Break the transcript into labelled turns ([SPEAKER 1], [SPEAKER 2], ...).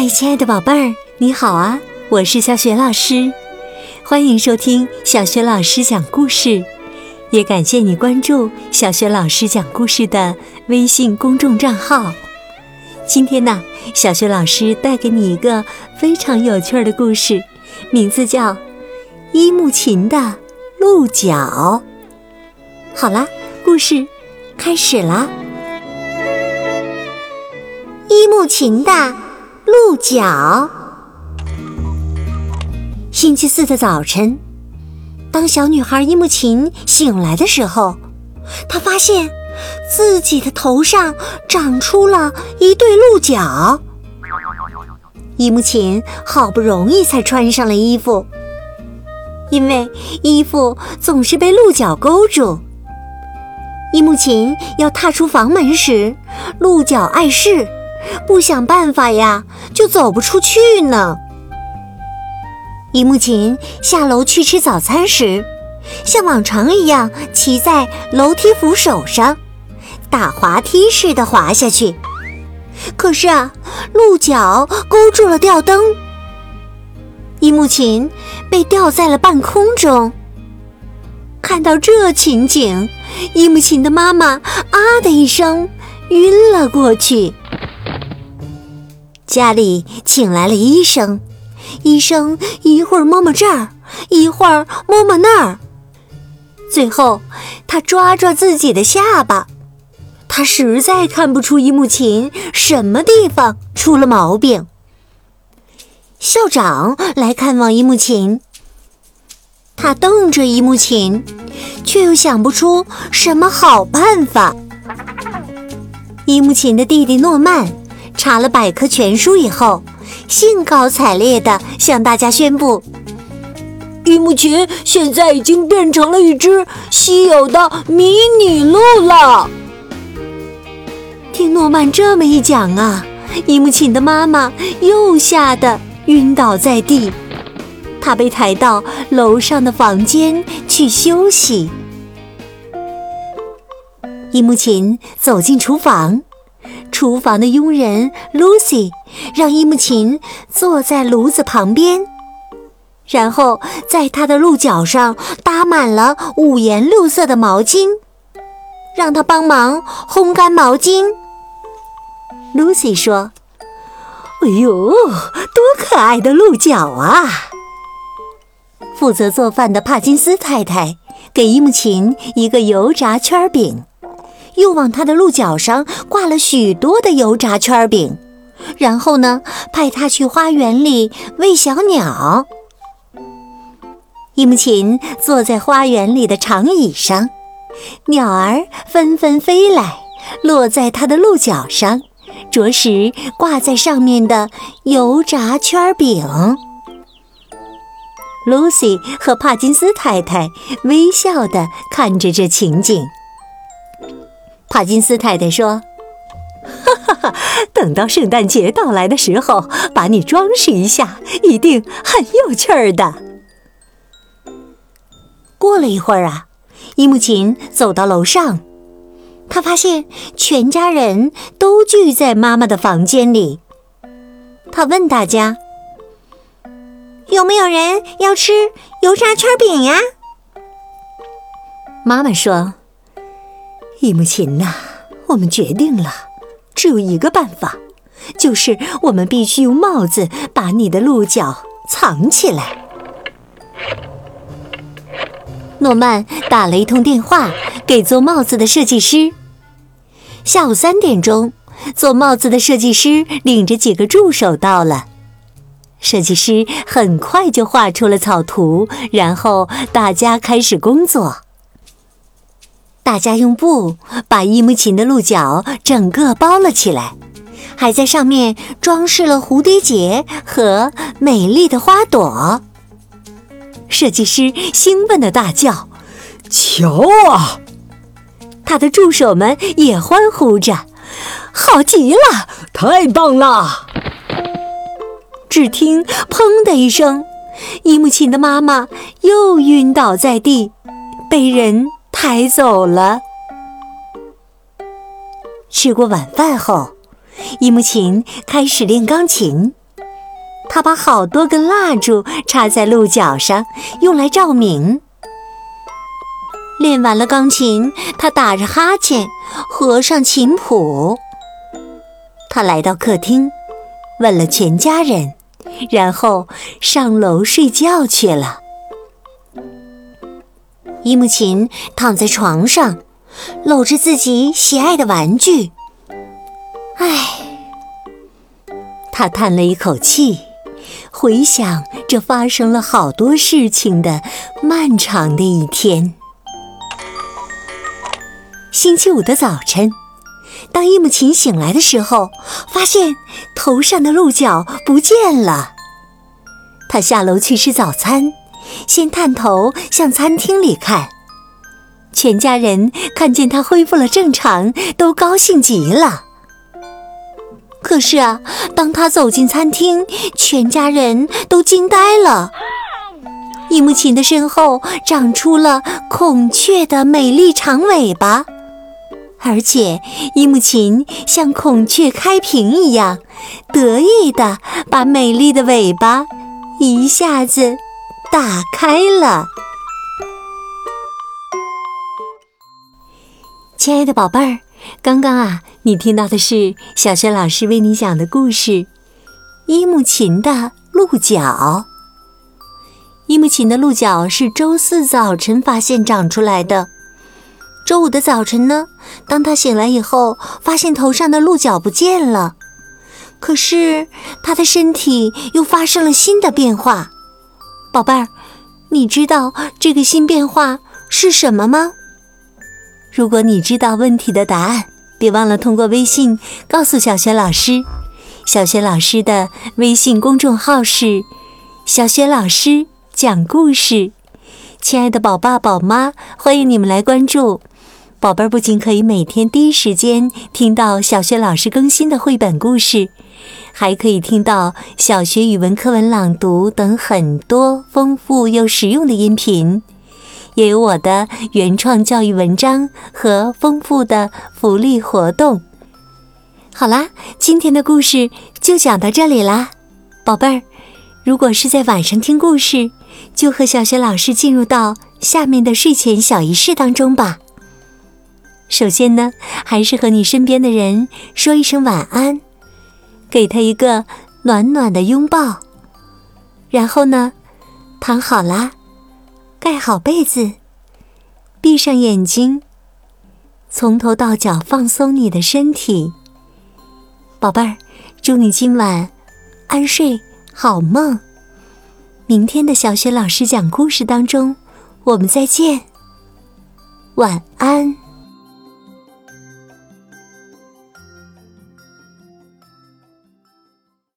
[SPEAKER 1] 嗨，亲爱的宝贝儿，你好啊！我是小雪老师，欢迎收听小雪老师讲故事，也感谢你关注小雪老师讲故事的微信公众账号。今天呢，小雪老师带给你一个非常有趣的故事，名字叫《伊木琴的鹿角》。好啦，故事开始啦！
[SPEAKER 2] 伊木琴的。鹿角。星期四的早晨，当小女孩伊木琴醒来的时候，她发现自己的头上长出了一对鹿角。伊木琴好不容易才穿上了衣服，因为衣服总是被鹿角勾住。伊木琴要踏出房门时，鹿角碍事。不想办法呀，就走不出去呢。伊木琴下楼去吃早餐时，像往常一样骑在楼梯扶手上，打滑梯似的滑下去。可是啊，鹿角勾住了吊灯，伊木琴被吊在了半空中。看到这情景，伊木琴的妈妈啊的一声晕了过去。家里请来了医生，医生一会儿摸摸这儿，一会儿摸摸那儿，最后他抓抓自己的下巴，他实在看不出伊木琴什么地方出了毛病。校长来看望伊木琴，他瞪着伊木琴，却又想不出什么好办法。伊木琴的弟弟诺曼。查了百科全书以后，兴高采烈地向大家宣布：“
[SPEAKER 3] 伊木琴现在已经变成了一只稀有的迷你鹿了。”
[SPEAKER 1] 听诺曼这么一讲啊，伊木琴的妈妈又吓得晕倒在地，她被抬到楼上的房间去休息。伊木琴走进厨房。厨房的佣人 Lucy 让伊木琴坐在炉子旁边，然后在她的鹿角上搭满了五颜六色的毛巾，让她帮忙烘干毛巾。Lucy 说：“
[SPEAKER 4] 哎呦，多可爱的鹿角啊！”
[SPEAKER 1] 负责做饭的帕金斯太太给伊木琴一个油炸圈饼。又往他的鹿角上挂了许多的油炸圈饼，然后呢，派他去花园里喂小鸟。伊木琴坐在花园里的长椅上，鸟儿纷纷飞来，落在他的鹿角上，啄食挂在上面的油炸圈饼。Lucy 和帕金斯太太微笑地看着这情景。帕金斯太太说：“
[SPEAKER 4] 哈哈哈，等到圣诞节到来的时候，把你装饰一下，一定很有趣儿的。”
[SPEAKER 1] 过了一会儿啊，伊木琴走到楼上，他发现全家人都聚在妈妈的房间里。他问大家：“有没有人要吃油炸圈饼呀？”
[SPEAKER 4] 妈妈说。伊木琴呐，我们决定了，只有一个办法，就是我们必须用帽子把你的鹿角藏起来。
[SPEAKER 1] 诺曼打了一通电话给做帽子的设计师。下午三点钟，做帽子的设计师领着几个助手到了。设计师很快就画出了草图，然后大家开始工作。大家用布把伊木琴的鹿角整个包了起来，还在上面装饰了蝴蝶结和美丽的花朵。设计师兴奋地大叫：“
[SPEAKER 3] 瞧啊！”
[SPEAKER 1] 他的助手们也欢呼着：“好极了，
[SPEAKER 3] 太棒了！”
[SPEAKER 1] 只听“砰”的一声，伊木琴的妈妈又晕倒在地，被人。抬走了。吃过晚饭后，伊木琴开始练钢琴。他把好多根蜡烛插在鹿角上，用来照明。练完了钢琴，他打着哈欠，合上琴谱。他来到客厅，问了全家人，然后上楼睡觉去了。伊木琴躺在床上，搂着自己喜爱的玩具。唉，他叹了一口气，回想这发生了好多事情的漫长的一天。星期五的早晨，当伊木琴醒来的时候，发现头上的鹿角不见了。他下楼去吃早餐。先探头向餐厅里看，全家人看见他恢复了正常，都高兴极了。可是啊，当他走进餐厅，全家人都惊呆了。伊木琴的身后长出了孔雀的美丽长尾巴，而且伊木琴像孔雀开屏一样，得意地把美丽的尾巴一下子。打开了，亲爱的宝贝儿，刚刚啊，你听到的是小轩老师为你讲的故事《伊木琴的鹿角》。伊木琴的鹿角是周四早晨发现长出来的。周五的早晨呢，当他醒来以后，发现头上的鹿角不见了，可是他的身体又发生了新的变化。宝贝儿，你知道这个新变化是什么吗？如果你知道问题的答案，别忘了通过微信告诉小雪老师。小雪老师的微信公众号是“小雪老师讲故事”。亲爱的宝爸宝妈，欢迎你们来关注。宝贝儿不仅可以每天第一时间听到小雪老师更新的绘本故事。还可以听到小学语文课文朗读等很多丰富又实用的音频，也有我的原创教育文章和丰富的福利活动。好啦，今天的故事就讲到这里啦，宝贝儿，如果是在晚上听故事，就和小学老师进入到下面的睡前小仪式当中吧。首先呢，还是和你身边的人说一声晚安。给他一个暖暖的拥抱，然后呢，躺好啦，盖好被子，闭上眼睛，从头到脚放松你的身体，宝贝儿，祝你今晚安睡好梦。明天的小雪老师讲故事当中，我们再见，晚安。